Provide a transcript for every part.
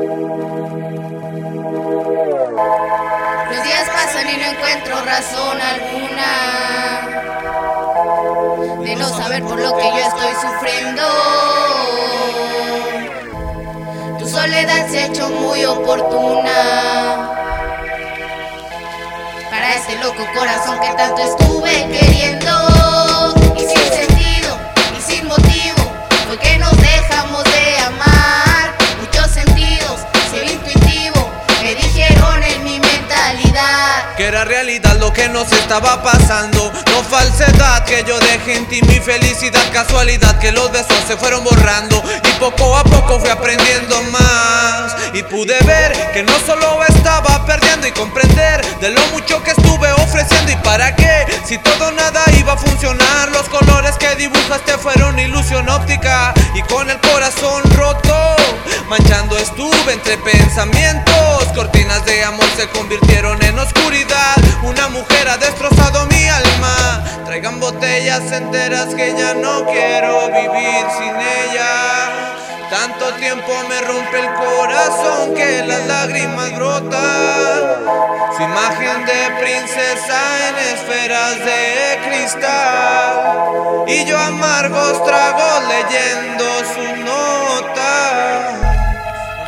Los días pasan y no encuentro razón alguna de no saber por lo que yo estoy sufriendo. Tu soledad se ha hecho muy oportuna para ese loco corazón que tanto estuve queriendo. Que nos estaba pasando, no falsedad que yo dejé en ti mi felicidad, casualidad que los besos se fueron borrando. Y poco a poco fui aprendiendo más. Y pude ver que no solo estaba perdiendo y comprender de lo mucho que estuve ofreciendo y para qué. Si todo nada iba a funcionar, los colores que dibujaste fueron ilusión óptica y con el corazón roto. Manchando estuve entre pensamientos, cortinas de amor se convirtieron en oscuridad, mujer ha destrozado mi alma, traigan botellas enteras que ya no quiero vivir sin ella. Tanto tiempo me rompe el corazón que las lágrimas brotan. Su imagen de princesa en esferas de cristal. Y yo amargos tragos leyendo su nota.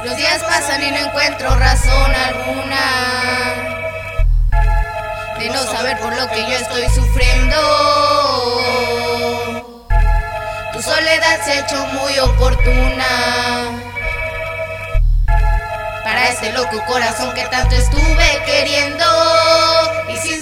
Los días pasan y no encuentro razón alguna de no saber por lo que yo estoy sufriendo. Tu soledad se ha hecho muy oportuna para ese loco corazón que tanto estuve queriendo y sin